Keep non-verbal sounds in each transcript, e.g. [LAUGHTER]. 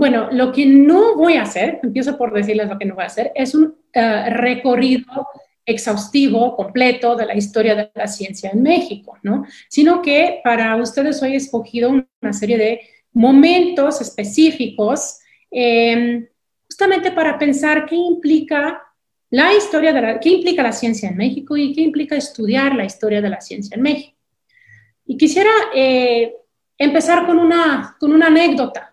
Bueno, lo que no voy a hacer, empiezo por decirles lo que no voy a hacer, es un eh, recorrido exhaustivo, completo de la historia de la ciencia en México, ¿no? Sino que para ustedes hoy he escogido una serie de momentos específicos em, justamente para pensar qué implica la historia de la, qué implica la ciencia en México y qué implica estudiar la historia de la ciencia en México. Y quisiera eh, empezar con una, con una anécdota.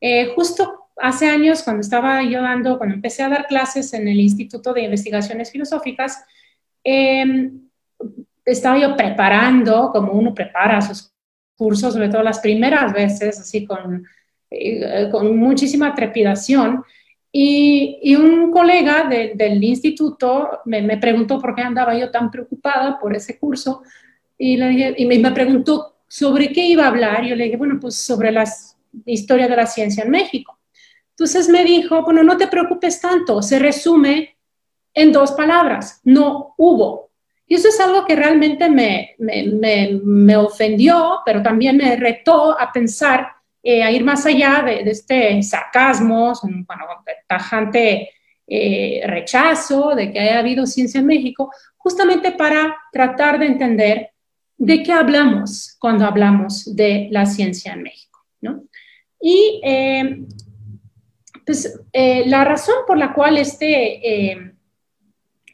Eh, justo hace años, cuando estaba yo dando, cuando empecé a dar clases en el Instituto de Investigaciones Filosóficas, em, estaba yo preparando, como uno prepara sus cursos, sobre todo las primeras veces, así con, eh, con muchísima trepidación. Y, un colega del instituto me, me, preguntó por qué andaba yo tan preocupada por ese curso y, y me, preguntó sobre qué iba a hablar. Yo le dije, bueno, pues sobre la historia de la ciencia en México. Entonces me dijo, bueno, no te preocupes tanto, se resume en dos palabras, no hubo. Y eso es algo que realmente me, me, me, ofendió, pero también me retó a pensar, eh, a ir más allá de, este sarcasmo, bueno, tajante eh, rechazo de que haya habido ciencia en México, justamente para tratar de entender de qué hablamos cuando hablamos de la ciencia en México. ¿no? Y eh, pues la razón por la cual este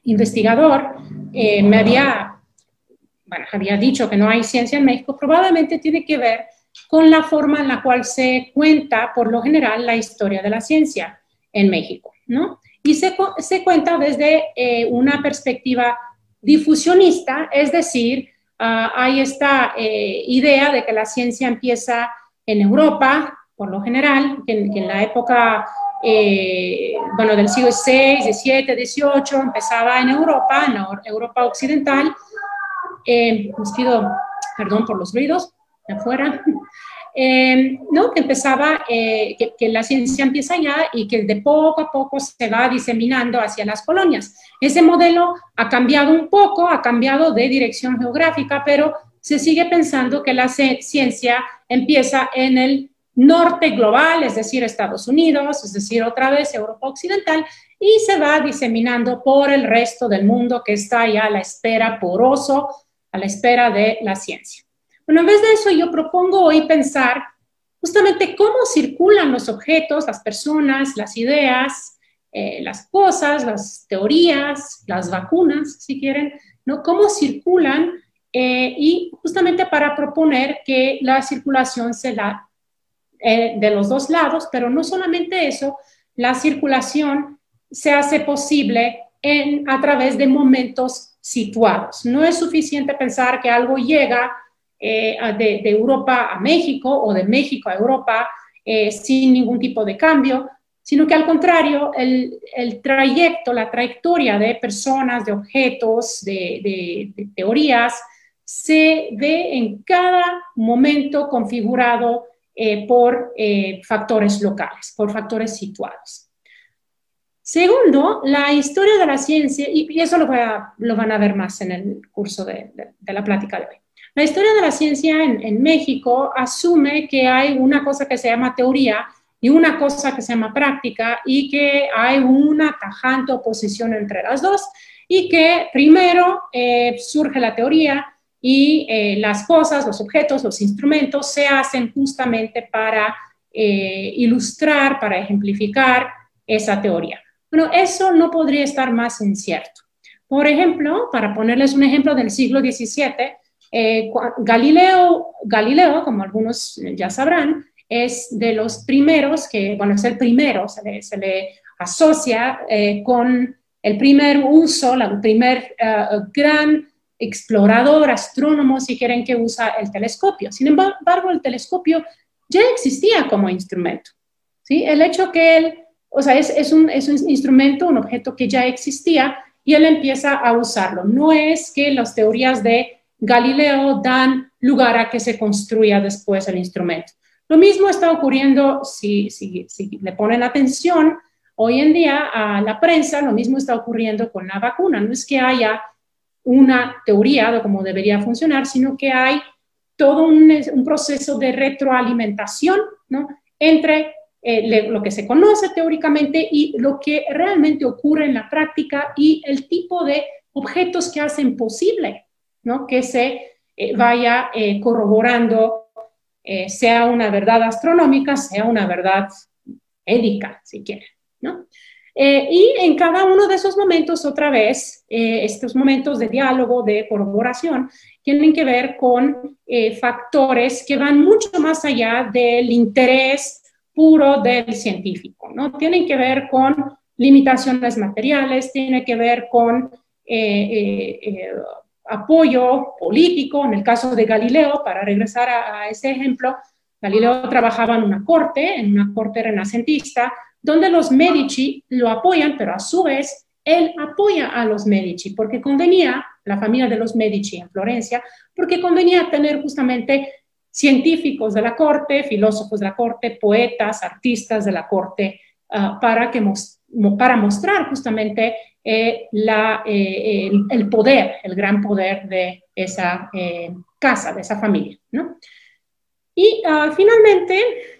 investigador me había, bueno, había dicho que no hay ciencia en México, probablemente tiene que ver con la forma en la cual se cuenta, por lo general, la historia de la ciencia en México, ¿no? Y se, se cuenta desde eh, una perspectiva difusionista, es decir, uh, hay esta eh, idea de que la ciencia empieza en Europa, por lo general, que, en la época, eh, bueno, del siglo VI, XVII, XVIII, empezaba en Europa, en Europa occidental. les pido perdón por los ruidos afuera, [LAUGHS] eh, ¿no? que empezaba, eh, que, la ciencia empieza allá y que de poco a poco se va diseminando hacia las colonias. Ese modelo ha cambiado un poco, ha cambiado de dirección geográfica, pero se sigue pensando que la ciencia empieza en el norte global, es decir, Estados Unidos, es decir, otra vez Europa Occidental, y se va diseminando por el resto del mundo que está ya a la espera poroso, a la espera de la ciencia. Bueno, en vez de eso, yo propongo hoy pensar justamente cómo circulan los objetos, las personas, las ideas, eh, las cosas, las teorías, las vacunas, si quieren, ¿no? Cómo circulan eh, y justamente para proponer que la circulación se da eh, de los dos lados, pero no solamente eso, la circulación se hace posible en, a través de momentos situados. No es suficiente pensar que algo llega eh, de, Europa a México o de México a Europa eh, sin ningún tipo de cambio, sino que al contrario, el, trayecto, la trayectoria de personas, de objetos, de, teorías, se ve en cada momento configurado eh, por factores locales, por factores situados. Segundo, la historia de la ciencia, y, eso lo, van a ver más en el curso de, de la plática de hoy. La historia de la ciencia en, México asume que hay una cosa que se llama teoría y una cosa que se llama práctica y que hay una tajante oposición entre las dos y que primero eh, surge la teoría y eh, las cosas, los objetos, los instrumentos se hacen justamente para eh, ilustrar, para ejemplificar esa teoría. Bueno, eso no podría estar más incierto. Por ejemplo, para ponerles un ejemplo del siglo XVII, eh, Galileo, Galileo, como algunos ya sabrán, es de los primeros que, bueno, es el primero, se le, asocia eh, con el primer uso, el primer eh, gran explorador, astrónomo, si quieren, que usa el telescopio. Sin embargo, el telescopio ya existía como instrumento. ¿sí? El hecho que él, o sea, es, un, es un instrumento, un objeto que ya existía y él empieza a usarlo. No es que las teorías de Galileo dan lugar a que se construya después el instrumento. Lo mismo está ocurriendo si, si, le ponen atención hoy en día a la prensa, lo mismo está ocurriendo con la vacuna. No es que haya una teoría de cómo debería funcionar, sino que hay todo un, proceso de retroalimentación entre eh, lo que se conoce teóricamente y lo que realmente ocurre en la práctica y el tipo de objetos que hacen posible ¿no? que se eh, vaya eh, corroborando, sea una verdad astronómica, sea una verdad édica, si quieren. Y en cada uno de esos momentos, otra vez, estos momentos de diálogo, de corroboración, tienen que ver con factores que van mucho más allá del interés puro del científico, ¿no? Tienen que ver con limitaciones materiales, tiene que ver con eh, eh, eh, apoyo político, en el caso de Galileo, para regresar a, ese ejemplo, Galileo trabajaba en una corte, en una corte renacentista, donde los Medici lo apoyan, pero a su vez él apoya a los Medici, porque convenía, la familia de los Medici en Florencia, porque convenía tener justamente científicos de la corte, filósofos de la corte, poetas, artistas de la corte, ah, para, que para mostrar justamente eh, eh, el, poder, el gran poder de esa eh, casa, de esa familia. ¿no? Y ah, finalmente,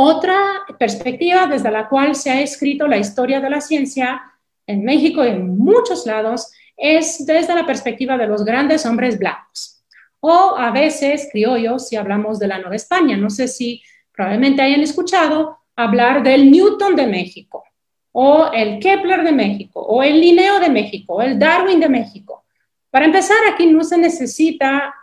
otra perspectiva desde la cual se ha escrito la historia de la ciencia en México y en muchos lados es desde la perspectiva de los grandes hombres blancos o a veces criollos si hablamos de la Nueva España. No sé si probablemente hayan escuchado hablar del Newton de México, o el Kepler de México, o el Linneo de México, o el Darwin de México. Para empezar, aquí no se necesita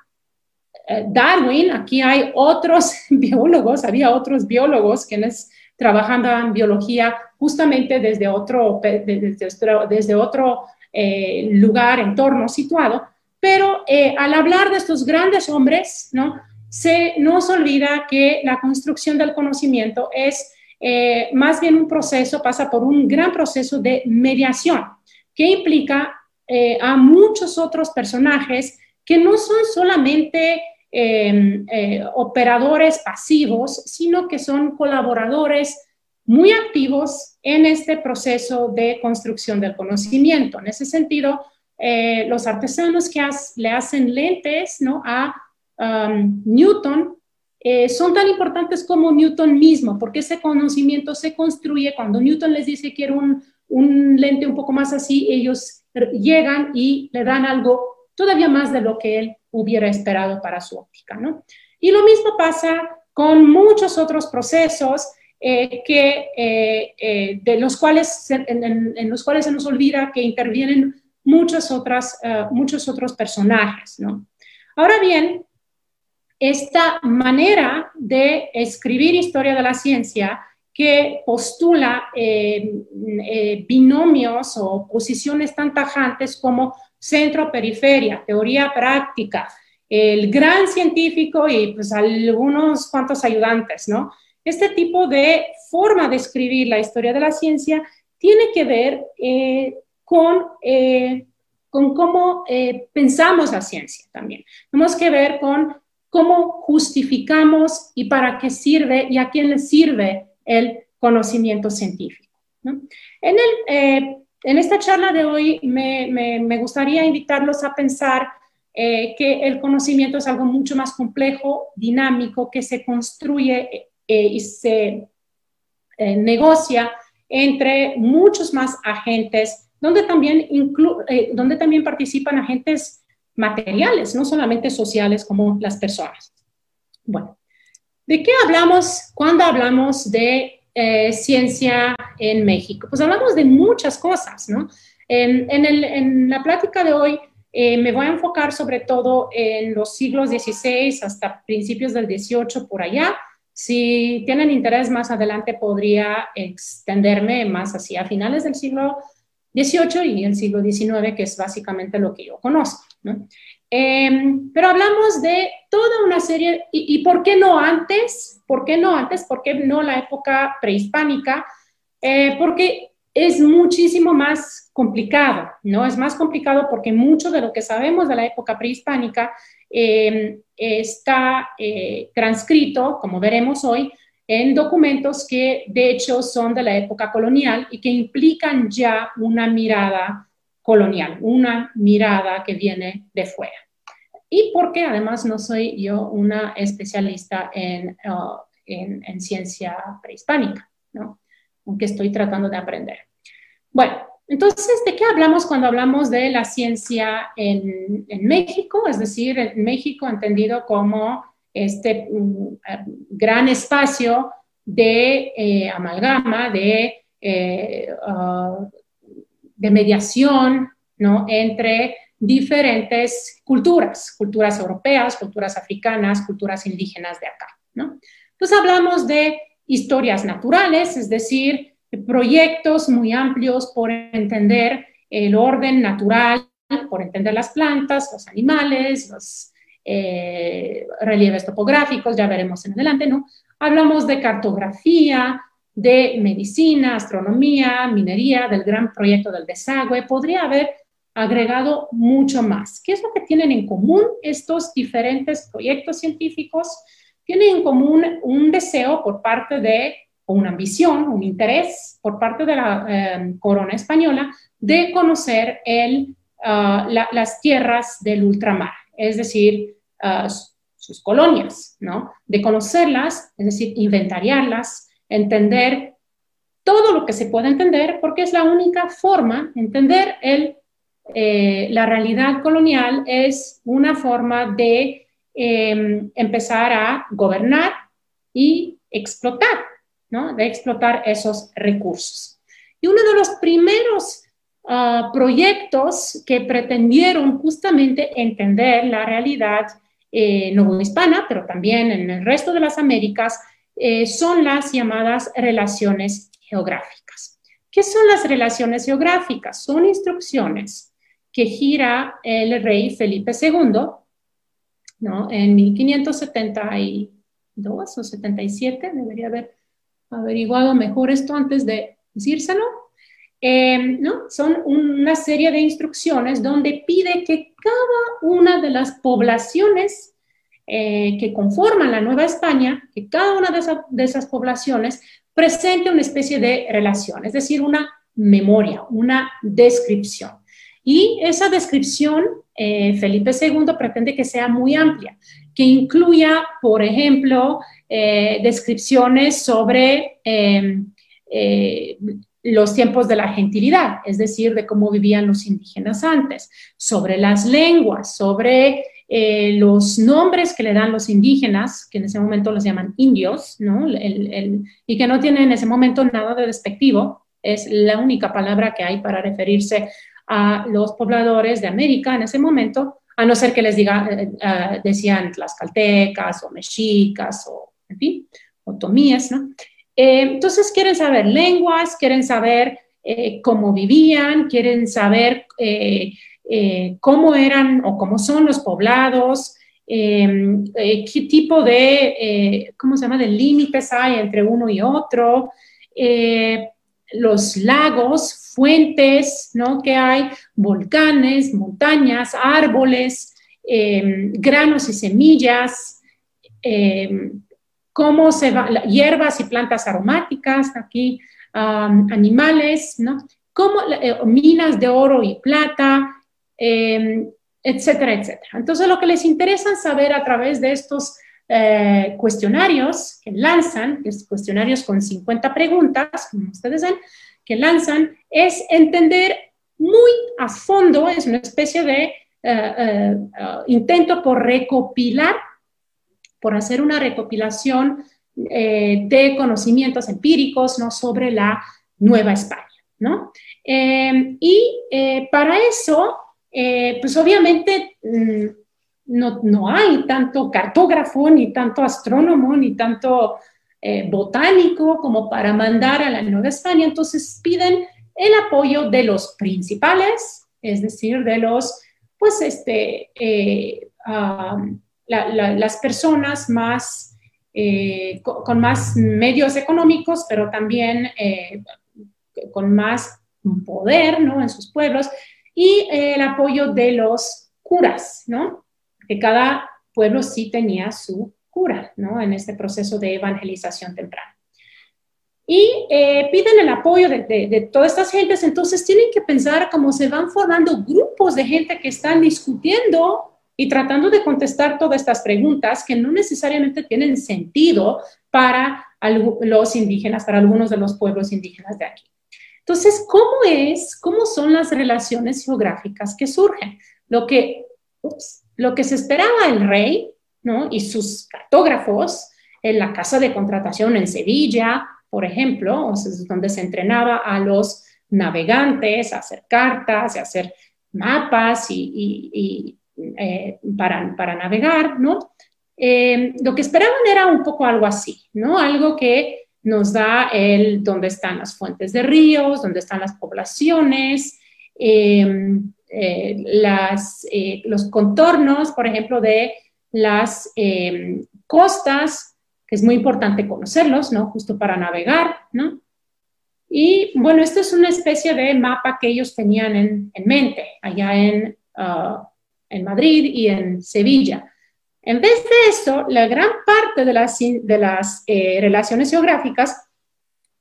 Darwin, aquí hay otros [LAUGHS] biólogos, había otros biólogos quienes trabajan en biología justamente desde otro, desde, otro eh, lugar, entorno situado, pero eh, al hablar de estos grandes hombres, ¿no? Se nos olvida que la construcción del conocimiento es eh, más bien un proceso, pasa por un gran proceso de mediación, que implica eh, a muchos otros personajes que no son solamente em, operadores pasivos, sino que son colaboradores muy activos en este proceso de construcción del conocimiento. En ese sentido, eh, los artesanos que le hacen lentes ¿no? a um, Newton eh, son tan importantes como Newton mismo, porque ese conocimiento se construye cuando Newton les dice quiero un, un lente un poco más así, ellos llegan y le dan algo todavía más de lo que él hubiera esperado para su óptica. ¿no? Y lo mismo pasa con muchos otros procesos eh, que, de los cuales, en, los cuales se nos olvida que intervienen muchas otras, eh, muchos otros personajes, ¿no? Ahora bien, esta manera de escribir historia de la ciencia que postula eh, eh, binomios o posiciones tan tajantes como centro-periferia, teoría práctica, el gran científico y pues algunos cuantos ayudantes, ¿no? Este tipo de forma de escribir la historia de la ciencia tiene que ver con, eh, con cómo eh, pensamos la ciencia también. Tenemos que ver con cómo justificamos y para qué sirve y a quién le sirve el conocimiento científico. En, el, eh, en, esta charla de hoy me, gustaría invitarlos a pensar que el conocimiento es algo mucho más complejo, dinámico, que se construye y se negocia entre muchos más agentes donde también, eh, donde también participan agentes materiales, no solamente sociales como las personas. Bueno, ¿de qué hablamos cuando hablamos de eh, ciencia en México? Pues hablamos de muchas cosas, ¿no? En, en, la plática de hoy eh, me voy a enfocar sobre todo en los siglos XVI hasta principios del XVIII por allá. Si tienen interés más adelante podría extenderme más hacia finales del siglo 18 y el siglo XIX, que es básicamente lo que yo conozco. Em, pero hablamos de toda una serie, y, por qué no antes? ¿Por qué no antes? ¿Por qué no la época prehispánica? Eh, porque es muchísimo más complicado, ¿no? Es más complicado porque mucho de lo que sabemos de la época prehispánica em, está eh, transcrito, como veremos hoy, en documentos que de hecho son de la época colonial y que implican ya una mirada colonial, una mirada que viene de fuera. Y porque además no soy yo una especialista en, uh, en, ciencia prehispánica, ¿no? Aunque estoy tratando de aprender. Bueno, entonces, ¿de qué hablamos cuando hablamos de la ciencia en, México? Es decir, en México entendido como este mm, gran espacio de eh, amalgama, de, eh, uh, de mediación ¿no? entre diferentes culturas, culturas europeas, culturas africanas, culturas indígenas de acá. ¿no? Entonces hablamos de historias naturales, es decir, proyectos muy amplios por entender el orden natural, por entender las plantas, los animales, los eh, relieves topográficos, ya veremos en adelante, ¿no? Hablamos de cartografía, de medicina, astronomía, minería, del gran proyecto del desagüe. Podría haber agregado mucho más. ¿Qué es lo que tienen en común estos diferentes proyectos científicos? Tienen en común un deseo por parte de, o una ambición, un interés por parte de la eh, corona española de conocer el, ah, las tierras del ultramar, es decir, ah, sus colonias, ¿no? De conocerlas, es decir, inventariarlas, entender todo lo que se puede entender, porque es la única forma, entender el eh, la realidad colonial es una forma de em, empezar a gobernar y explotar, ¿no? De explotar esos recursos. Y uno de los primeros ah, proyectos que pretendieron justamente entender la realidad eh, hispana, pero también en el resto de las Américas, eh, son las llamadas relaciones geográficas. ¿Qué son las relaciones geográficas? Son instrucciones que gira el rey Felipe II, ¿no? En 1572 o 77, debería haber averiguado mejor esto antes de decírselo, eh, ¿no? Son una serie de instrucciones donde pide que cada una de las poblaciones eh, que conforman la Nueva España, que cada una de esas poblaciones presente una especie de relación, es decir, una memoria, una descripción. Y esa descripción, eh, Felipe II pretende que sea muy amplia, que incluya, por ejemplo, eh, descripciones sobre em, eh, los tiempos de la gentilidad, es decir, de cómo vivían los indígenas antes, sobre las lenguas, sobre los nombres que le dan los indígenas, que en ese momento los llaman indios, ¿no? y que no tienen en ese momento nada de despectivo, es la única palabra que hay para referirse a los pobladores de América en ese momento, a no ser que les diga, eh, eh, decían tlaxcaltecas o mexicas o, en fin, otomíes, ¿no? Eh, entonces quieren saber lenguas, quieren saber cómo vivían, quieren saber cómo eran o cómo son los poblados, qué tipo de, ¿cómo se llama?, de límites hay entre uno y otro, los lagos, fuentes, ¿no? Que hay volcanes, montañas, árboles, em, granos y semillas, em, cómo se va, hierbas y plantas aromáticas, aquí animales, ¿no? Como eh, minas de oro y plata, em, etcétera, etcétera. Entonces, lo que les interesa saber a través de estos eh, cuestionarios que lanzan, cuestionarios con 50 preguntas, como ustedes ven, que lanzan, es entender muy a fondo, es una especie de eh, eh, intento por recopilar, por hacer una recopilación de conocimientos empíricos ¿no? sobre la Nueva España. ¿no? y para eso, pues obviamente mm, no, hay tanto cartógrafo, ni tanto astrónomo, ni tanto eh, botánico como para mandar a la Nueva España. Entonces piden el apoyo de los principales, es decir, de los, pues, este, eh, las personas más, eh, con, más medios económicos, pero también con más poder, ¿no? En sus pueblos, y el apoyo de los curas, ¿no? Que cada pueblo sí tenía su cura, ¿no? En este proceso de evangelización temprana. Y eh, piden el apoyo de, de, todas estas gentes, entonces tienen que pensar cómo se van formando grupos de gente que están discutiendo y tratando de contestar todas estas preguntas que no necesariamente tienen sentido para los indígenas, para algunos de los pueblos indígenas de aquí. Entonces, ¿cómo es, cómo son las relaciones geográficas que surgen? Lo que, lo que se esperaba el rey ¿no? y sus cartógrafos en la casa de contratación en Sevilla, por ejemplo, donde se entrenaba a los navegantes a hacer cartas, a hacer mapas y, eh, para, para, navegar, ¿no? Eh, lo que esperaban era un poco algo así, ¿no? Algo que nos da el dónde están las fuentes de ríos, dónde están las poblaciones, em, eh, las, los contornos, por ejemplo, de las em, costas, que es muy importante conocerlos, ¿no? Justo para navegar, ¿no? Y bueno, esto es una especie de mapa que ellos tenían en, mente allá en, uh, en Madrid y en Sevilla. En vez de eso, la gran parte de las, de las eh, relaciones geográficas,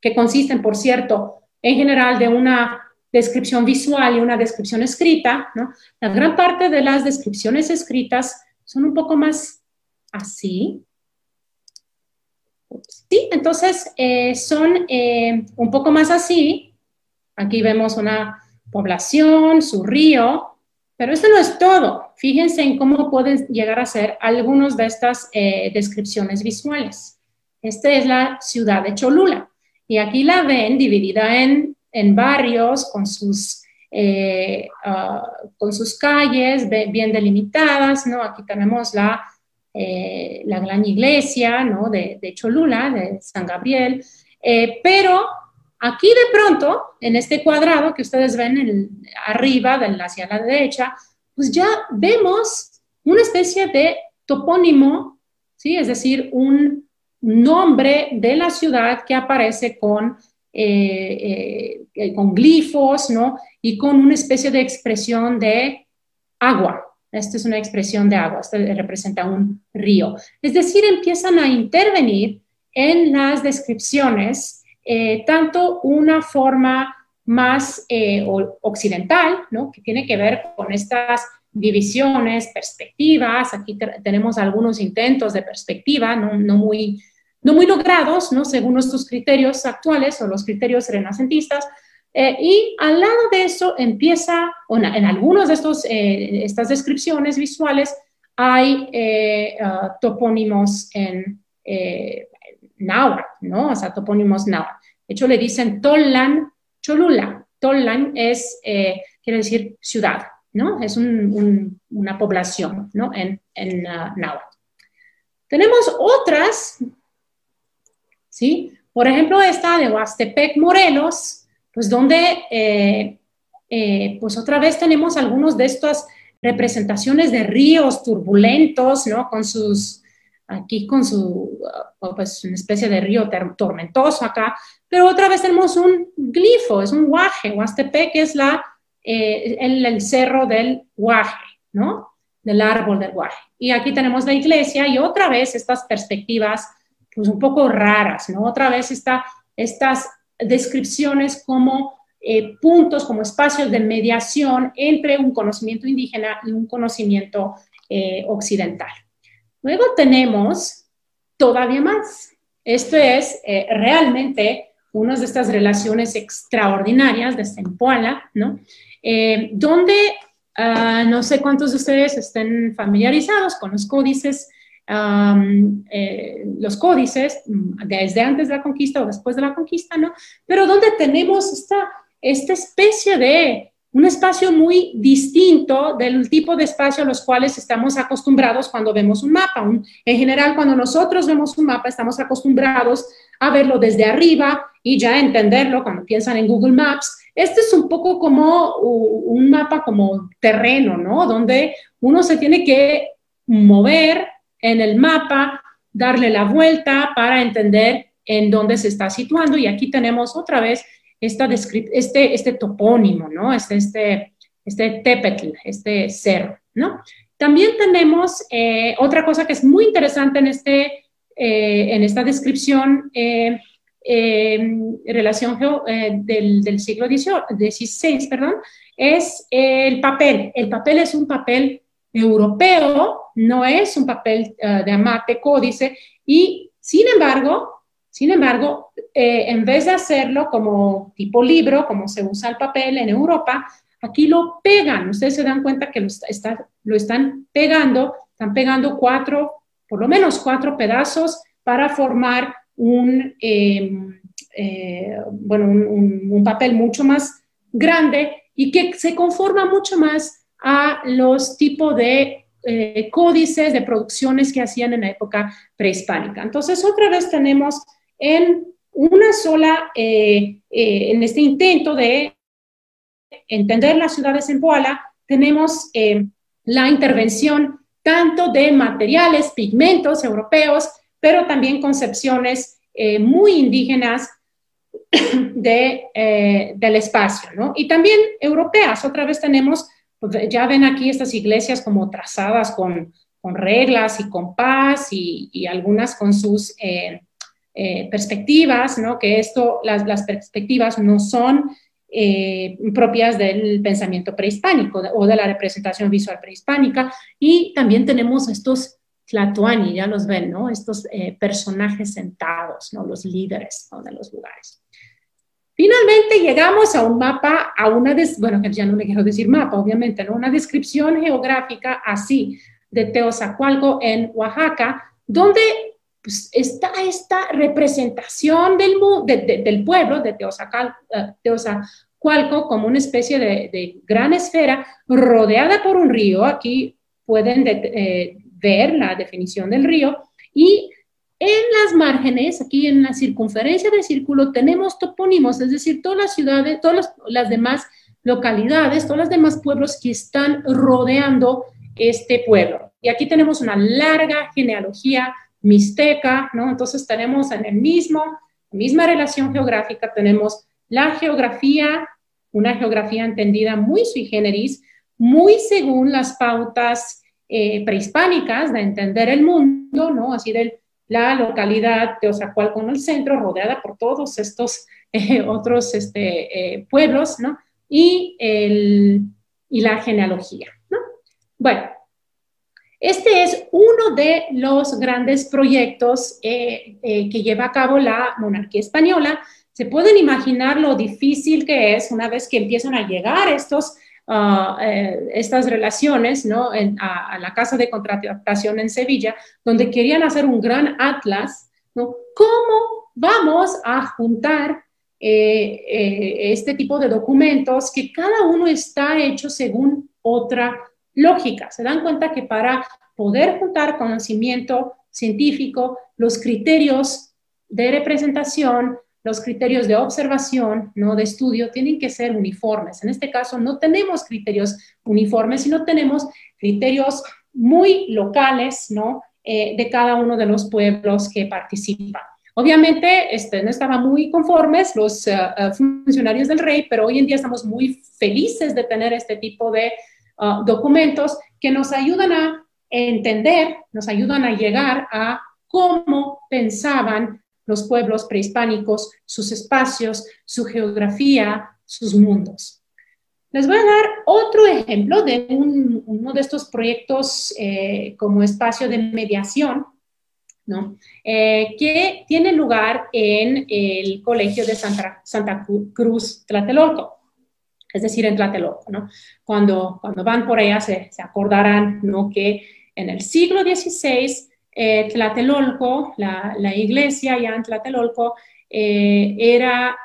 que consisten, por cierto, en general de una descripción visual y una descripción escrita, ¿no? la gran parte de las descripciones escritas son un poco más así, Sí, entonces eh, son eh, un poco más así. Aquí vemos una población, su río, pero esto no es todo. Fíjense en cómo pueden llegar a ser algunas de estas eh, descripciones visuales. Esta es la ciudad de Cholula y aquí la ven dividida en, en barrios con sus, ah, con sus calles bien delimitadas, ¿no? Aquí tenemos la eh, la gran iglesia ¿no? de, Cholula, de San Gabriel, eh, pero aquí de pronto, en este cuadrado que ustedes ven arriba, hacia la derecha, pues ya vemos una especie de topónimo, ¿sí? es decir, un nombre de la ciudad que aparece con, eh, con glifos, ¿no? Y con una especie de expresión de agua, esta es una expresión de agua, esto representa un río. Es decir, empiezan a intervenir en las descripciones eh, tanto una forma más eh, occidental, ¿no? que tiene que ver con estas divisiones, perspectivas. Aquí tenemos algunos intentos de perspectiva, no, muy, no muy logrados, ¿no? según nuestros criterios actuales o los criterios renacentistas, eh, y al lado de eso empieza, en algunas de estos, eh, estas descripciones visuales hay eh, ah, topónimos en náhuatl, ¿no? O sea, topónimos náhuatl. De hecho, le dicen Tolan Cholula. Tolan es, quiere decir ciudad, ¿no? Es una población, ¿no? En, en náhuatl. Tenemos otras, ¿sí? Por ejemplo, esta de Huastepec, Morelos, pues donde, eh, eh, pues otra vez tenemos algunos de estas representaciones de ríos turbulentos, ¿no? Con sus, aquí con su, uh, pues una especie de río tormentoso acá, pero otra vez tenemos un glifo, es un guaje, Huastepec es la, eh, el, el, cerro del guaje, ¿no? Del árbol del guaje. Y aquí tenemos la iglesia y otra vez estas perspectivas, pues un poco raras, ¿no? Otra vez está, estas descripciones como eh, puntos, como espacios de mediación entre un conocimiento indígena y un conocimiento eh, occidental. Luego tenemos todavía más. Esto es eh, realmente una de estas relaciones extraordinarias de Sempoala, ¿no? donde ah, no sé cuántos de ustedes estén familiarizados con los códices eh, los códices mm, desde antes de la conquista o después de la conquista, ¿no? Pero donde tenemos esta, esta especie de un espacio muy distinto del tipo de espacio a los cuales estamos acostumbrados cuando vemos un mapa. en general, cuando nosotros vemos un mapa, estamos acostumbrados a verlo desde arriba y ya entenderlo cuando piensan en Google Maps. Este es un poco como un mapa como terreno, ¿no? Donde uno se tiene que mover en el mapa, darle la vuelta para entender en dónde se está situando. Y aquí tenemos otra vez esta este, este topónimo, ¿no? Este, este, este tepetl, este cerro, ¿no? También tenemos eh, otra cosa que es muy interesante en, este, eh, en esta descripción, eh, relación del, del, siglo XVI, perdón, es el papel. El papel es un papel europeo, no es un papel eh, de amate códice y Sin embargo, sin embargo, eh, en vez de hacerlo como tipo libro, como se usa el papel en Europa, aquí lo pegan. Ustedes se dan cuenta que lo, están pegando, están pegando cuatro, por lo menos cuatro pedazos para formar un, em, eh, bueno, un, papel mucho más grande y que se conforma mucho más a los tipos de eh, códices de producciones que hacían en la época prehispánica. Entonces, otra vez tenemos en una sola, eh, en este intento de entender las ciudades en Poala, tenemos la intervención tanto de materiales, pigmentos europeos, pero también concepciones eh, muy indígenas [COUGHS] de, eh, del espacio, ¿no? Y también europeas. Otra vez tenemos, ya ven aquí estas iglesias como trazadas con, con reglas y compás y, y algunas con sus eh, perspectivas, ¿no? Que esto, las, perspectivas no son propias del pensamiento prehispánico o de la representación visual prehispánica. Y también tenemos estos Tlatuani, ya los ven, ¿no? Estos eh, personajes sentados, ¿no? Los líderes de los lugares. Finalmente llegamos a un mapa, a una, bueno, ya no le quiero decir mapa, obviamente, ¿no? Una descripción geográfica así de Teozacualco en Oaxaca, donde pues, está esta representación del, del pueblo de eh, Teozacualco como una especie de, gran esfera rodeada por un río. Aquí pueden eh, ver la definición del río y en las márgenes, aquí en la circunferencia del círculo, tenemos topónimos, es decir, todas las ciudades, todas las, demás localidades, todos los demás pueblos que están rodeando este pueblo. Y aquí tenemos una larga genealogía mixteca, ¿no? Entonces tenemos en el mismo, misma relación geográfica, tenemos la geografía, una geografía entendida muy sui generis, muy según las pautas eh, prehispánicas de entender el mundo, ¿no? Así de la localidad de Ozacualco el centro, rodeada por todos estos eh, [LAUGHS] otros este, eh, pueblos, ¿no? Y, el, y la genealogía, ¿no? Bueno, este es uno de los grandes proyectos que lleva a cabo la monarquía española. Se pueden imaginar lo difícil que es una vez que empiezan a llegar estos eh, estas relaciones ¿no? a, la Casa de Contratación en Sevilla, donde querían hacer un gran atlas. ¿Cómo vamos a juntar eh, eh, este tipo de documentos que cada uno está hecho según otra lógica? Se dan cuenta que para poder juntar conocimiento científico, los criterios de representación, los criterios de observación, no de estudio, tienen que ser uniformes. En este caso, no tenemos criterios uniformes, sino tenemos criterios muy locales, ¿no? Eh, de cada uno de los pueblos que participan. Obviamente, este, no estaban muy conformes los eh, eh, funcionarios del rey, pero hoy en día estamos muy felices de tener este tipo de documentos que nos ayudan a entender, nos ayudan a llegar a cómo pensaban los pueblos prehispánicos, sus espacios, su geografía, sus mundos. Les voy a dar otro ejemplo de uno de estos proyectos eh, como espacio de mediación, ¿no? Eh, que tiene lugar en el Colegio de Santa, Santa Cruz Tlatelolco, es decir, en Tlatelolco. ¿no? Cuando, cuando van por allá se, se acordarán ¿no? que en el siglo XVI eh, Tlatelolco, la, iglesia ya en Tlatelolco, eh, era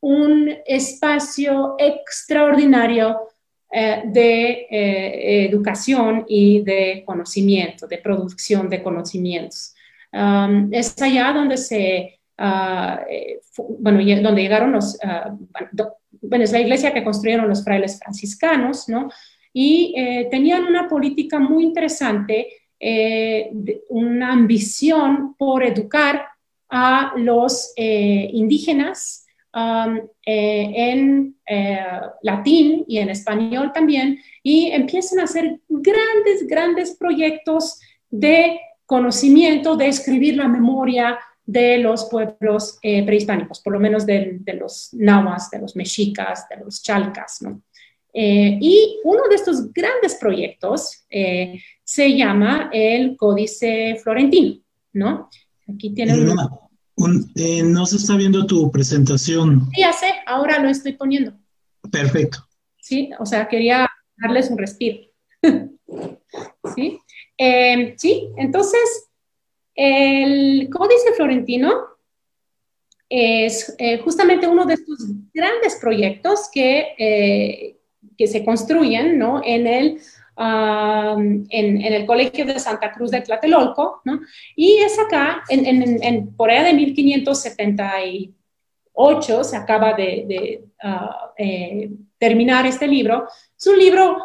un espacio extraordinario eh, de educación y de conocimiento, de producción de conocimientos. Um, es allá donde se, ah, bueno, donde llegaron los, ah, bueno, es la iglesia que construyeron los frailes franciscanos, ¿no? Y tenían una política muy interesante eh, una ambición por educar a los eh, indígenas um, eh, en latín y en español también, y empiezan a hacer grandes, grandes proyectos de conocimiento, de escribir la memoria de los pueblos prehispánicos, por lo menos de, los nahuas, de los mexicas, de los chalcas, ¿no? Y uno de estos grandes proyectos se llama el Códice Florentino, ¿no? Aquí tiene eh, no se está viendo tu presentación. Sí, ya sé, ahora lo estoy poniendo. Perfecto. Sí, o sea, quería darles un respiro. [LAUGHS] ¿Sí? Eh, sí, entonces, el Códice Florentino es eh, justamente uno de estos grandes proyectos que, que se construyen ¿no? en el en, el Colegio de Santa Cruz de Tlatelolco, ¿no? Y es acá, en, en, por allá de 1578, se acaba de, ah, eh, terminar este libro. Es un libro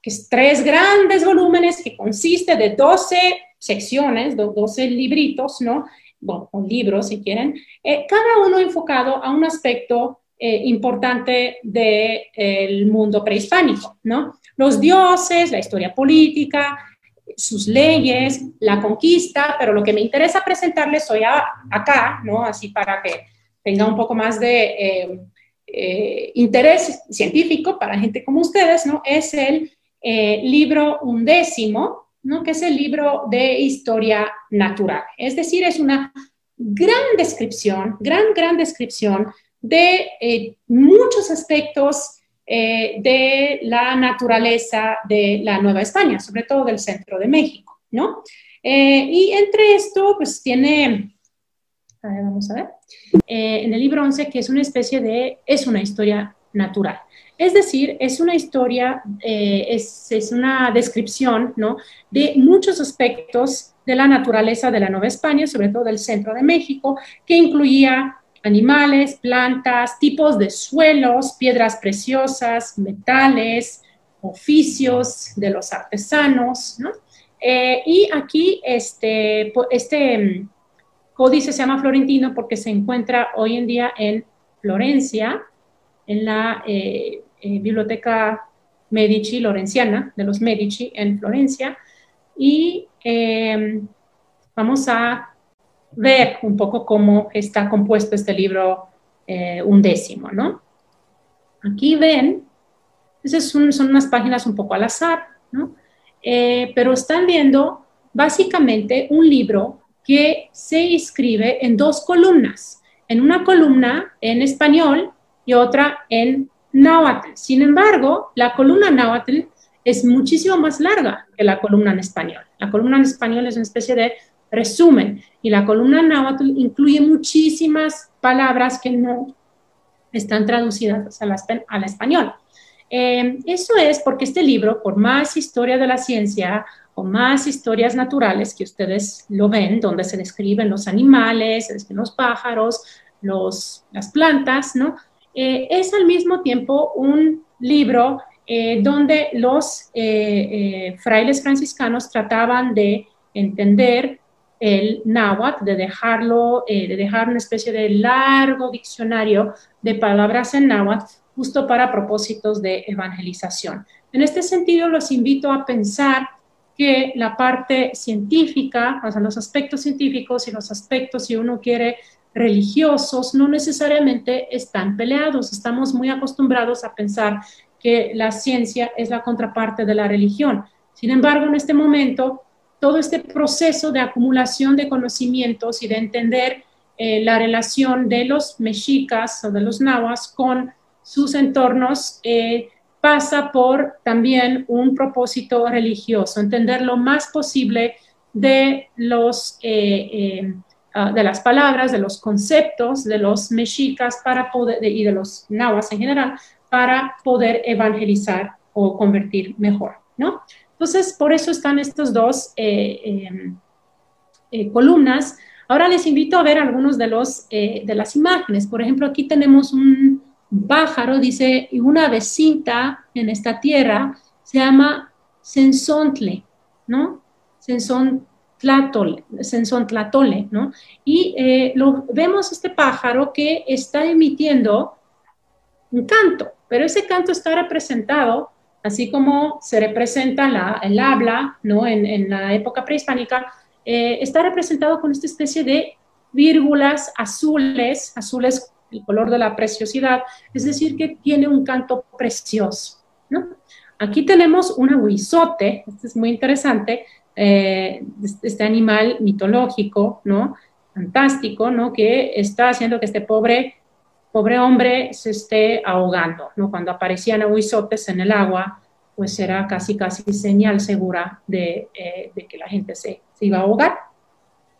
que es tres grandes volúmenes que consiste de 12 secciones, 12 libritos, ¿no? Bueno, libros si quieren, eh, cada uno enfocado a un aspecto eh, importante del mundo prehispánico, ¿no? Los dioses, la historia política, sus leyes, la conquista, pero lo que me interesa presentarles hoy acá, ¿no? Así para que tenga un poco más de eh, eh, interés científico para gente como ustedes, ¿no? Es el libro undécimo, ¿no? Que es el libro de historia natural. Es decir, es una gran descripción, gran, gran descripción de eh, muchos aspectos eh, de la naturaleza de la Nueva España, sobre todo del centro de México, ¿no? Eh, y entre esto, pues tiene, a ver, vamos a ver, en el libro 11, que es una especie de, es una historia natural. Es decir, es una historia, es, es, una descripción, ¿no? De muchos aspectos de la naturaleza de la Nueva España, sobre todo del centro de México, que incluía animales, plantas, tipos de suelos, piedras preciosas, metales, oficios de los artesanos, ¿no? Eh, y aquí este, este mm, códice se llama Florentino porque se encuentra hoy en día en Florencia, en la eh, eh, Biblioteca Medici Lorenciana, de los Medici en Florencia. Y vamos a ver un poco cómo está compuesto este libro eh, undécimo, ¿no? Aquí ven, esas son, unas páginas un poco al azar, ¿no? Eh, pero están viendo básicamente un libro que se escribe en dos columnas, en una columna en español y otra en náhuatl. Sin embargo, la columna náhuatl es muchísimo más larga que la columna en español. La columna en español es una especie de resumen. Y la columna náhuatl incluye muchísimas palabras que no están traducidas al, al español. Eh, eso es porque este libro, por más historia de la ciencia o más historias naturales que ustedes lo ven, donde se describen los animales, los pájaros, los, las plantas, ¿no? Eh, es al mismo tiempo un libro eh, donde los frailes franciscanos trataban de entender el náhuatl, de dejarlo, eh, de dejar una especie de largo diccionario de palabras en náhuatl justo para propósitos de evangelización. En este sentido, los invito a pensar que la parte científica, o sea, los aspectos científicos y los aspectos, si uno quiere, religiosos, no necesariamente están peleados. Estamos muy acostumbrados a pensar que la ciencia es la contraparte de la religión. Sin embargo, en este momento, todo este proceso de acumulación de conocimientos y de entender eh, la relación de los mexicas o de los nahuas con sus entornos eh, pasa por también un propósito religioso, entender lo más posible de, los, eh, ah, de las palabras, de los conceptos de los mexicas para y de los nahuas en general, para poder evangelizar o convertir mejor, ¿no? Entonces, por eso están estas dos eh, em, eh, columnas. Ahora les invito a ver algunos de, eh, de las imágenes. Por ejemplo, aquí tenemos un pájaro, dice, y una vecita en esta tierra se llama Sensontle, ¿no? Sensontlatole, Sensontlatole, ¿no? Y lo, vemos este pájaro que está emitiendo un canto, pero ese canto está representado así como se representa el habla ¿no? en, la época prehispánica, eh, está representado con esta especie de vírgulas azules, azules el color de la preciosidad, es decir, que tiene un canto precioso. Aquí tenemos un aguizote, este es muy interesante, eh, este animal mitológico, ¿no? Fantástico, ¿no? Que está haciendo que este pobre, pobre hombre se esté ahogando, ¿no? Cuando aparecían aguizotes en el agua, pues era casi, casi señal segura de, eh, que la gente se, iba a ahogar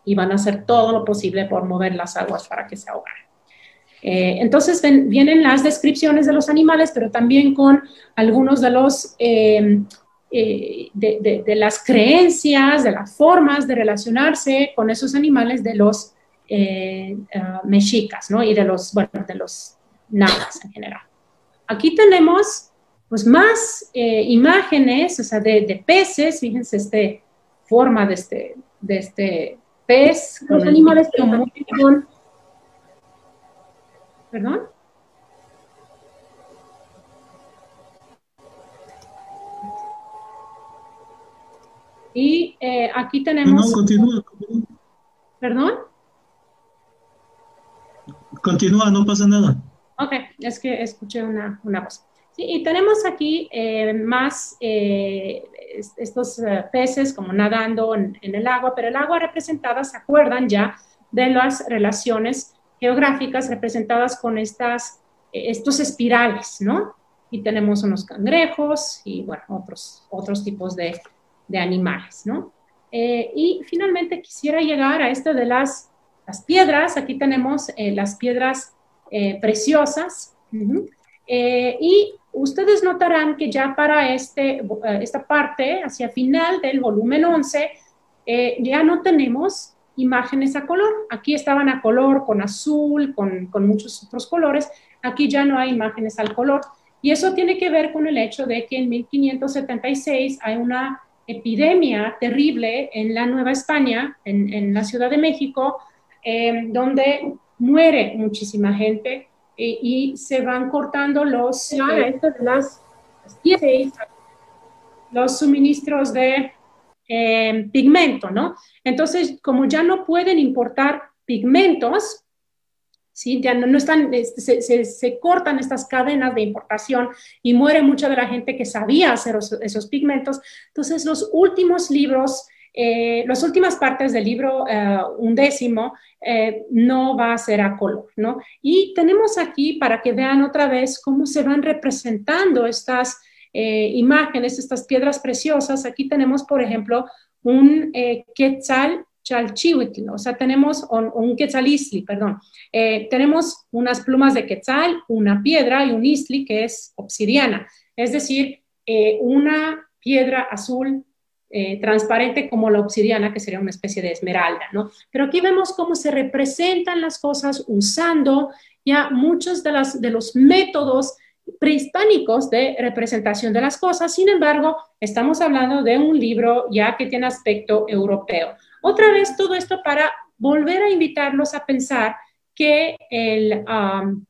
y van a hacer todo lo posible por mover las aguas para que se ahogaran. Eh, entonces vienen las descripciones de los animales, pero también con algunos de los eh, de, las creencias, de las formas de relacionarse con esos animales de los mexicas, ¿no? Y de los, bueno, de los nahuas en general. Aquí tenemos pues más eh, imágenes, o sea, de, peces, fíjense este forma de este, de este pez, los animales con... ¿Perdón? Y eh, aquí tenemos... No, continúa, ¿Perdón? Continúa, no pasa nada. Ok, es que escuché una, una cosa y tenemos aquí eh, más eh, estos eh, peces como nadando en, el agua, pero el agua representada, ¿se acuerdan ya de las relaciones geográficas representadas con estas, estos espirales, ¿no? Y tenemos unos cangrejos y, bueno, otros, otros tipos de, de animales, ¿no? y finalmente quisiera llegar a esto de las, las piedras. Aquí tenemos las piedras preciosas. y ustedes notarán que ya para este, eh, esta parte, hacia final del volumen 11, eh, ya no tenemos imágenes a color. Aquí estaban a color, con azul, con, con, muchos otros colores. Aquí ya no hay imágenes al color. Y eso tiene que ver con el hecho de que en 1576 hay una epidemia terrible en la Nueva España, en, en la Ciudad de México, eh, donde muere muchísima gente y se van cortando los, eh, las, los suministros de eh, pigmento, ¿no? Entonces, como ya no pueden importar pigmentos, ¿sí? ya no, están, este, se, se, cortan estas cadenas de importación y muere mucha de la gente que sabía hacer esos, pigmentos. Entonces, los últimos libros, eh, las últimas partes del libro undécimo eh, no va a ser a color, ¿no? Y tenemos aquí para que vean otra vez cómo se van representando estas eh, imágenes, estas piedras preciosas. Aquí tenemos, por ejemplo, un eh, quetzal chalchihuitl, o sea, tenemos un, un quetzalisli, perdón. tenemos unas plumas de quetzal, una piedra y un isli que es obsidiana, es decir, una piedra azul eh, transparente como la obsidiana, que sería una especie de esmeralda, ¿no? Pero aquí vemos cómo se representan las cosas usando ya muchos de, los métodos prehispánicos de representación de las cosas. Sin embargo, estamos hablando de un libro ya que tiene aspecto europeo. Otra vez, todo esto para volver a invitarlos a pensar que el, um,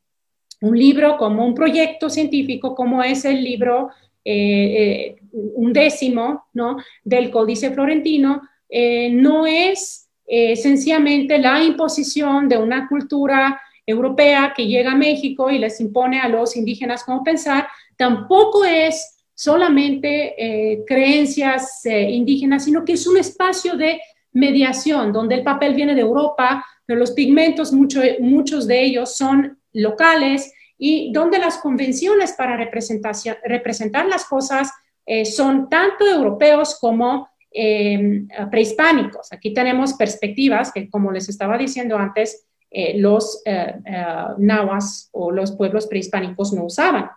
un libro como un proyecto científico, como es el libro eh, eh, un décimo ¿no? del Códice Florentino, eh, no es sencillamente la imposición de una cultura europea que llega a México y les impone a los indígenas cómo pensar, tampoco es solamente creencias indígenas, sino que es un espacio de mediación, donde el papel viene de Europa, pero los pigmentos, muchos de ellos son locales, y donde las convenciones para representar las cosas eh, son tanto europeos como em, prehispánicos. Aquí tenemos perspectivas que, como les estaba diciendo antes, eh, los eh, nahuas o los pueblos prehispánicos no usaban.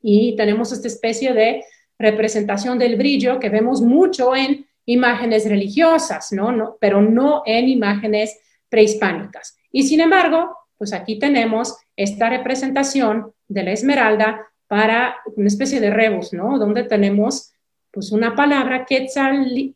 Y tenemos esta especie de representación del brillo que vemos mucho en imágenes religiosas, ¿no? ¿no? Pero no en imágenes prehispánicas. Y sin embargo, pues aquí tenemos esta representación de la esmeralda para una especie de rebus, ¿no? Donde tenemos pues una palabra quetzal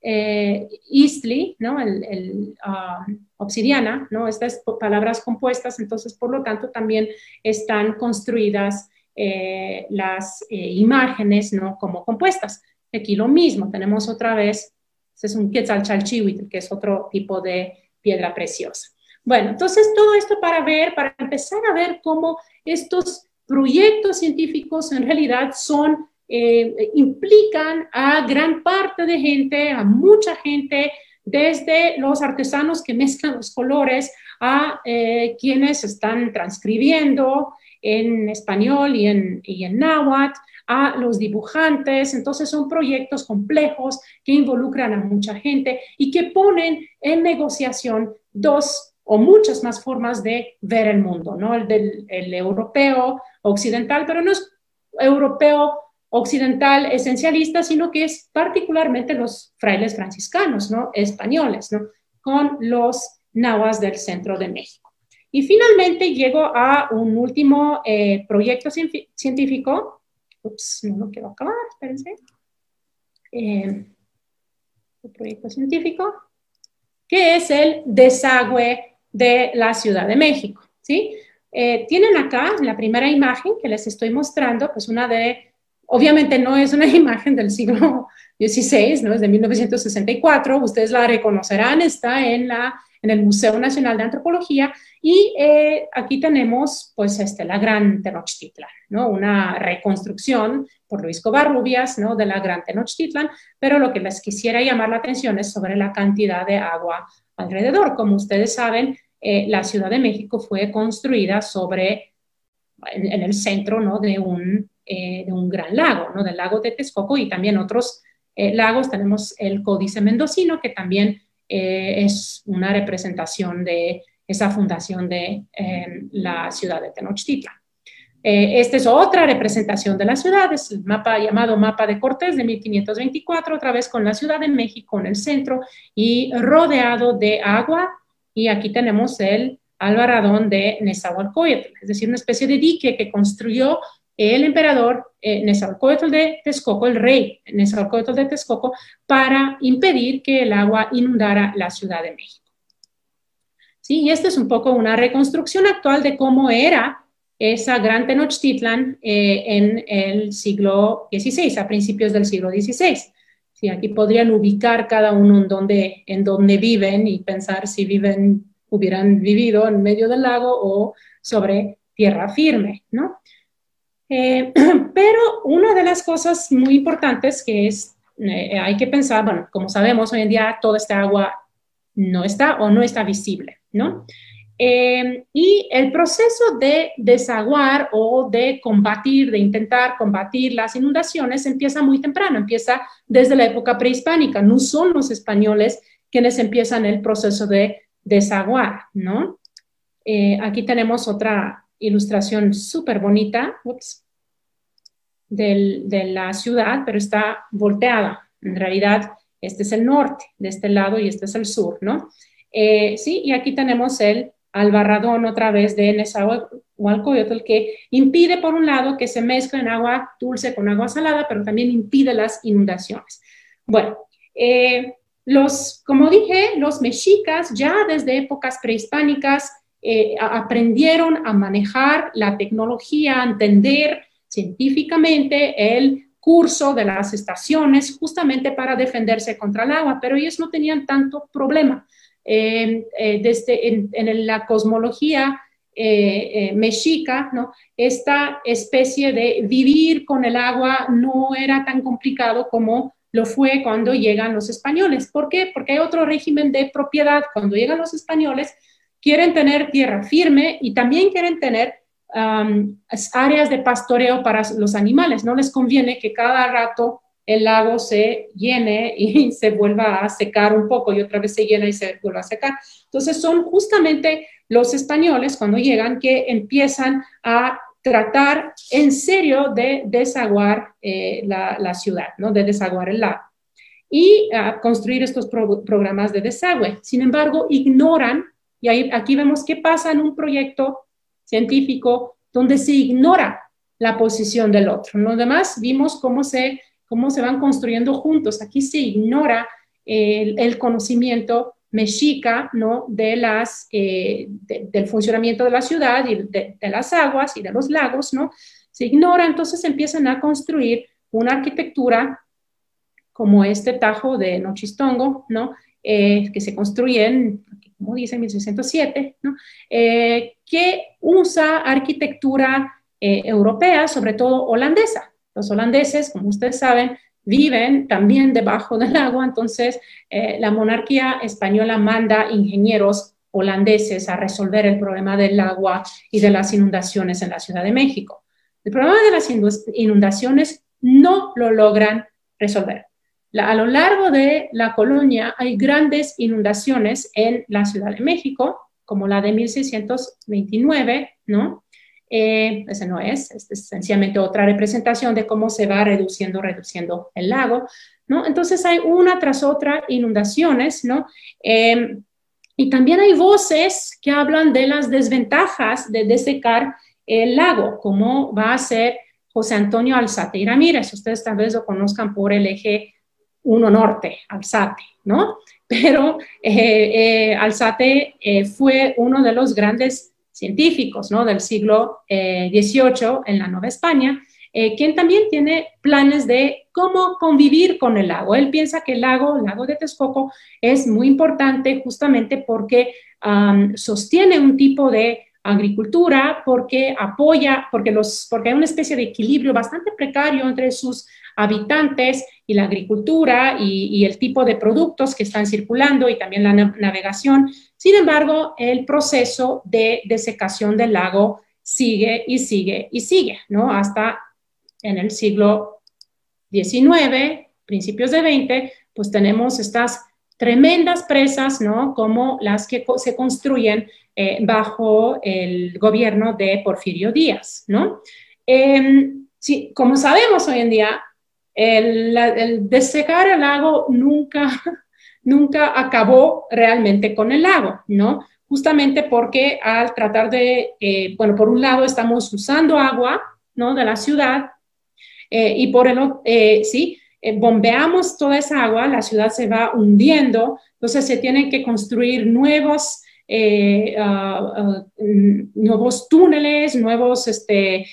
eh, istli, ¿no? El, ah, obsidiana, ¿no? Estas palabras compuestas, entonces por lo tanto también están construidas eh, las eh, imágenes, ¿no? Como compuestas. Aquí lo mismo, tenemos otra vez, este es un chalchihuitl, que es otro tipo de piedra preciosa. Bueno, entonces todo esto para ver, para empezar a ver cómo estos proyectos científicos en realidad son eh, implican a gran parte de gente, a mucha gente, desde los artesanos que mezclan los colores a eh, quienes están transcribiendo en español y en, y en náhuatl, a los dibujantes. Entonces son proyectos complejos que involucran a mucha gente y que ponen en negociación dos o muchas más formas de ver el mundo, ¿no? El del el europeo occidental, pero no es europeo occidental esencialista, sino que es particularmente los frailes franciscanos, ¿no? Españoles, ¿no? Con los nahuas del centro de México. Y finalmente llego a un último eh, proyecto científico. Ups, no lo quiero acabar, espérense. Eh, proyecto científico, que es el desagüe de la Ciudad de México, ¿sí? Eh, tienen acá la primera imagen que les estoy mostrando, pues una de Obviamente no es una [LAUGHS] imagen del siglo XVI, ¿no? es de 1964, ustedes la reconocerán, está en, la, en el Museo Nacional de Antropología y eh, aquí tenemos pues este, la Gran Tenochtitlan, ¿no? una reconstrucción por Luis Covarrubias ¿no? de la Gran Tenochtitlan, pero lo que les quisiera llamar la atención es sobre la cantidad de agua alrededor. Como ustedes saben, eh, la Ciudad de México fue construida sobre, en, el centro ¿no? de un eh, de un gran lago, ¿no? del lago de Texcoco y también otros eh, lagos. Tenemos el Códice Mendocino, que también es una representación de esa fundación de la ciudad de Tenochtitlan. esta es otra representación de la ciudad, es el mapa llamado Mapa de Cortés de 1524, otra vez con la Ciudad de México en el centro y rodeado de agua. Y aquí tenemos el albaradón de Nezahualcóyotl, es decir, una especie de dique que construyó el emperador eh, Nezahualcóyotl de Texcoco, el rey Nezahualcóyotl de Texcoco, para impedir que el agua inundara la Ciudad de México. ¿Sí? Y esta es un poco una reconstrucción actual de cómo era esa gran Tenochtitlan eh, en el siglo XVI, a principios del siglo XVI. Sí, aquí podrían ubicar cada uno en donde, en donde viven y pensar si viven, hubieran vivido en medio del lago o sobre tierra firme, ¿no? Eh, [CLEARS THROAT] pero una de las cosas muy importantes que es, eh, hay que pensar, bueno, como sabemos, hoy en día toda esta agua no está o no está visible, ¿no? Eh, y el proceso de desaguar o de combatir, de intentar combatir las inundaciones empieza muy temprano, empieza desde la época prehispánica. No son los españoles quienes empiezan el proceso de desaguar, ¿no? aquí tenemos otra, ilustración súper bonita de la ciudad, pero está volteada. En realidad, este es el norte de este lado y este es el sur, ¿no? Eh, sí, y aquí tenemos el albarradón otra vez de Nezahualcóyotl que impide, por un lado, que se mezclen agua dulce con agua salada, pero también impide las inundaciones. Bueno, eh, los, como dije, los mexicas ya desde épocas prehispánicas eh, aprendieron a manejar la tecnología, a entender científicamente el curso de las estaciones justamente para defenderse contra el agua, pero ellos no tenían tanto problema. Eh, desde en, la cosmología eh, mexica, ¿no? esta especie de vivir con el agua no era tan complicado como lo fue cuando llegan los españoles. ¿Por qué? Porque hay otro régimen de propiedad. Cuando llegan los españoles, quieren tener tierra firme y también quieren tener áreas de pastoreo para los animales. No les conviene que cada rato el lago se llene y [LAUGHS] se vuelva a secar un poco y otra vez se llena y se vuelva a secar. Entonces son justamente los españoles cuando llegan que empiezan a tratar en serio de desaguar eh, la, ciudad, ¿no? de desaguar el lago y a construir estos programas de desagüe. Sin embargo, ignoran y ahí, aquí vemos qué pasa en un proyecto científico donde se ignora la posición del otro. Lo demás vimos cómo se, cómo se van construyendo juntos. Aquí se ignora el, conocimiento mexica ¿no? eh, del funcionamiento de la ciudad y de, las aguas y de los lagos. ¿no? Se ignora, entonces empiezan a construir una arquitectura como este tajo de Nochistongo, ¿no? Eh, que se construyen como dice 1607, ¿no? Eh, que usa arquitectura europea, sobre todo holandesa. Los holandeses, como ustedes saben, viven también debajo del agua, entonces eh, la monarquía española manda ingenieros holandeses a resolver el problema del agua y de las inundaciones en la Ciudad de México. El problema de las inundaciones no lo logran resolver. a lo largo de la colonia hay grandes inundaciones en la Ciudad de México, como la de 1629, ¿no? Eh, ese no es, es sencillamente otra representación de cómo se va reduciendo, reduciendo el lago, ¿no? Entonces hay una tras otra inundaciones, ¿no? Em, y también hay voces que hablan de las desventajas de desecar el lago, como va a ser José Antonio Alzate y Ramírez. Ustedes tal vez lo conozcan por el eje 1 norte, Alzate, ¿no? [LAUGHS] Pero eh, eh, Alzate fue uno de los grandes científicos ¿no? del siglo XVIII eh, en la Nueva España, eh, quien también tiene planes de cómo convivir con el lago. Él piensa que el lago, el lago de Texcoco, es muy importante justamente porque sostiene un tipo de agricultura, porque apoya, porque, los, porque hay una especie de equilibrio bastante precario entre sus habitantes y la agricultura y, el tipo de productos que están circulando y también la navegación. Sin embargo, el proceso de desecación del lago sigue y sigue y sigue, ¿no? Hasta en el siglo XIX, principios de XX, pues tenemos estas tremendas presas, ¿no? Como las que se construyen eh, bajo el gobierno de Porfirio Díaz, ¿no? Em, como sabemos hoy en día, el, desecar el lago nunca, [LAUGHS] nunca acabó realmente con el lago, ¿no? Justamente porque al tratar de, eh, bueno, por un lado estamos usando agua, ¿no? De la ciudad eh, y por el otro, eh, sí, bombeamos toda esa agua, la ciudad se va hundiendo, entonces se tienen que construir nuevos, ah, ah, nuevos túneles, nuevos este,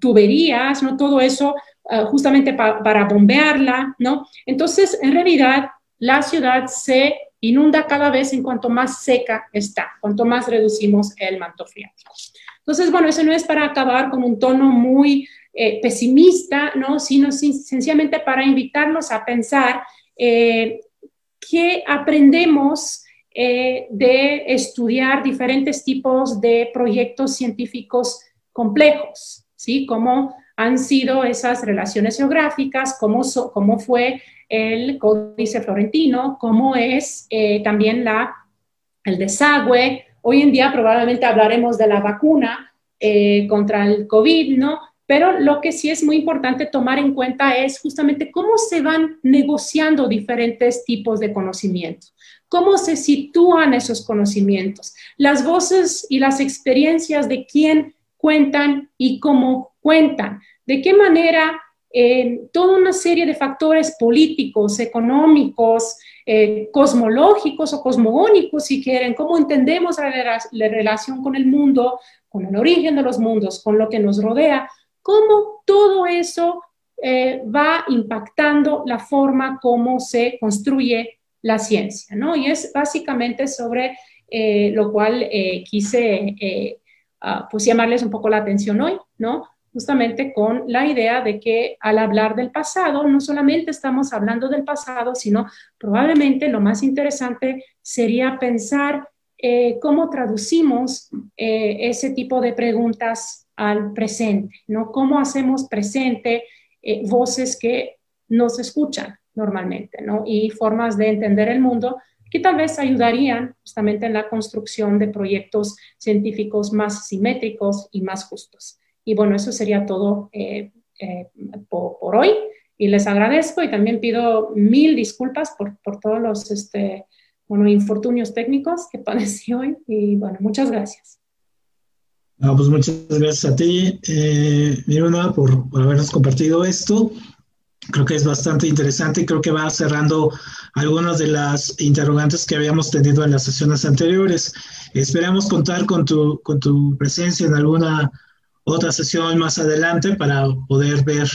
tuberías, ¿no? Todo eso ah, justamente para bombearla, ¿no? Entonces, en realidad, la ciudad se inunda cada vez en cuanto más seca está, cuanto más reducimos el manto freático. Entonces, bueno, eso no es para acabar con un tono muy eh, pesimista, ¿no? sino sencillamente para invitarnos a pensar eh, qué aprendemos eh, de estudiar diferentes tipos de proyectos científicos complejos, ¿sí? Cómo han sido esas relaciones geográficas, cómo, fue el códice florentino, cómo es eh, también la, el desagüe. Hoy en día probablemente hablaremos de la vacuna eh, contra el COVID, ¿no? Pero lo que sí es muy importante tomar en cuenta es justamente cómo se van negociando diferentes tipos de conocimientos, cómo se sitúan esos conocimientos, las voces y las experiencias de quién cuentan y cómo cuentan, de qué manera toda una serie de factores políticos, económicos, eh, cosmológicos o cosmogónicos, si quieren, cómo entendemos la, relación con el mundo, con el origen de los mundos, con lo que nos rodea, cómo todo eso eh, va impactando la forma como se construye la ciencia, ¿no? Y es básicamente sobre eh, lo cual quise, ah, pues, llamarles un poco la atención hoy, ¿no? justamente con la idea de que al hablar del pasado, no solamente estamos hablando del pasado, sino probablemente lo más interesante sería pensar eh, cómo traducimos eh, ese tipo de preguntas al presente, ¿no? Cómo hacemos presente eh, voces que nos escuchan normalmente, ¿no? Y formas de entender el mundo que tal vez ayudarían justamente en la construcción de proyectos científicos más simétricos y más justos. Y bueno, eso sería todo eh, eh, por, hoy. Y les agradezco y también pido mil disculpas por, por todos los este, bueno, infortunios técnicos que [LAUGHS] padecí hoy. Y bueno, muchas gracias. pues muchas gracias a ti, eh, Miruna, por, por habernos compartido esto. Creo que es bastante interesante y creo que va cerrando algunas de las interrogantes que habíamos tenido en las sesiones anteriores. Esperamos contar con tu, con tu presencia en alguna otra sesión más adelante para poder ver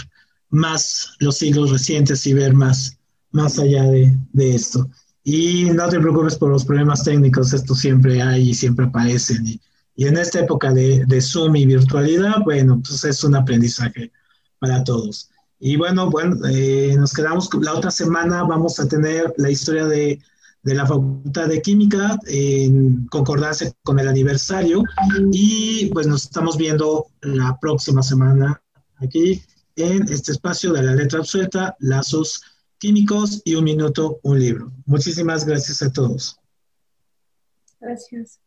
más los siglos recientes y ver más, más allá de, de esto. Y no te preocupes por los problemas técnicos, esto siempre hay y siempre aparecen. Y, y en esta época de, de, Zoom y virtualidad, bueno, pues es un aprendizaje para todos. Y bueno, bueno, eh, nos quedamos, la otra semana vamos a tener la historia de, de la Facultad de Química en concordancia con el aniversario y pues nos estamos viendo la próxima semana aquí en este espacio de la letra absuelta, lazos químicos y un minuto, un libro. Muchísimas gracias a todos. Gracias.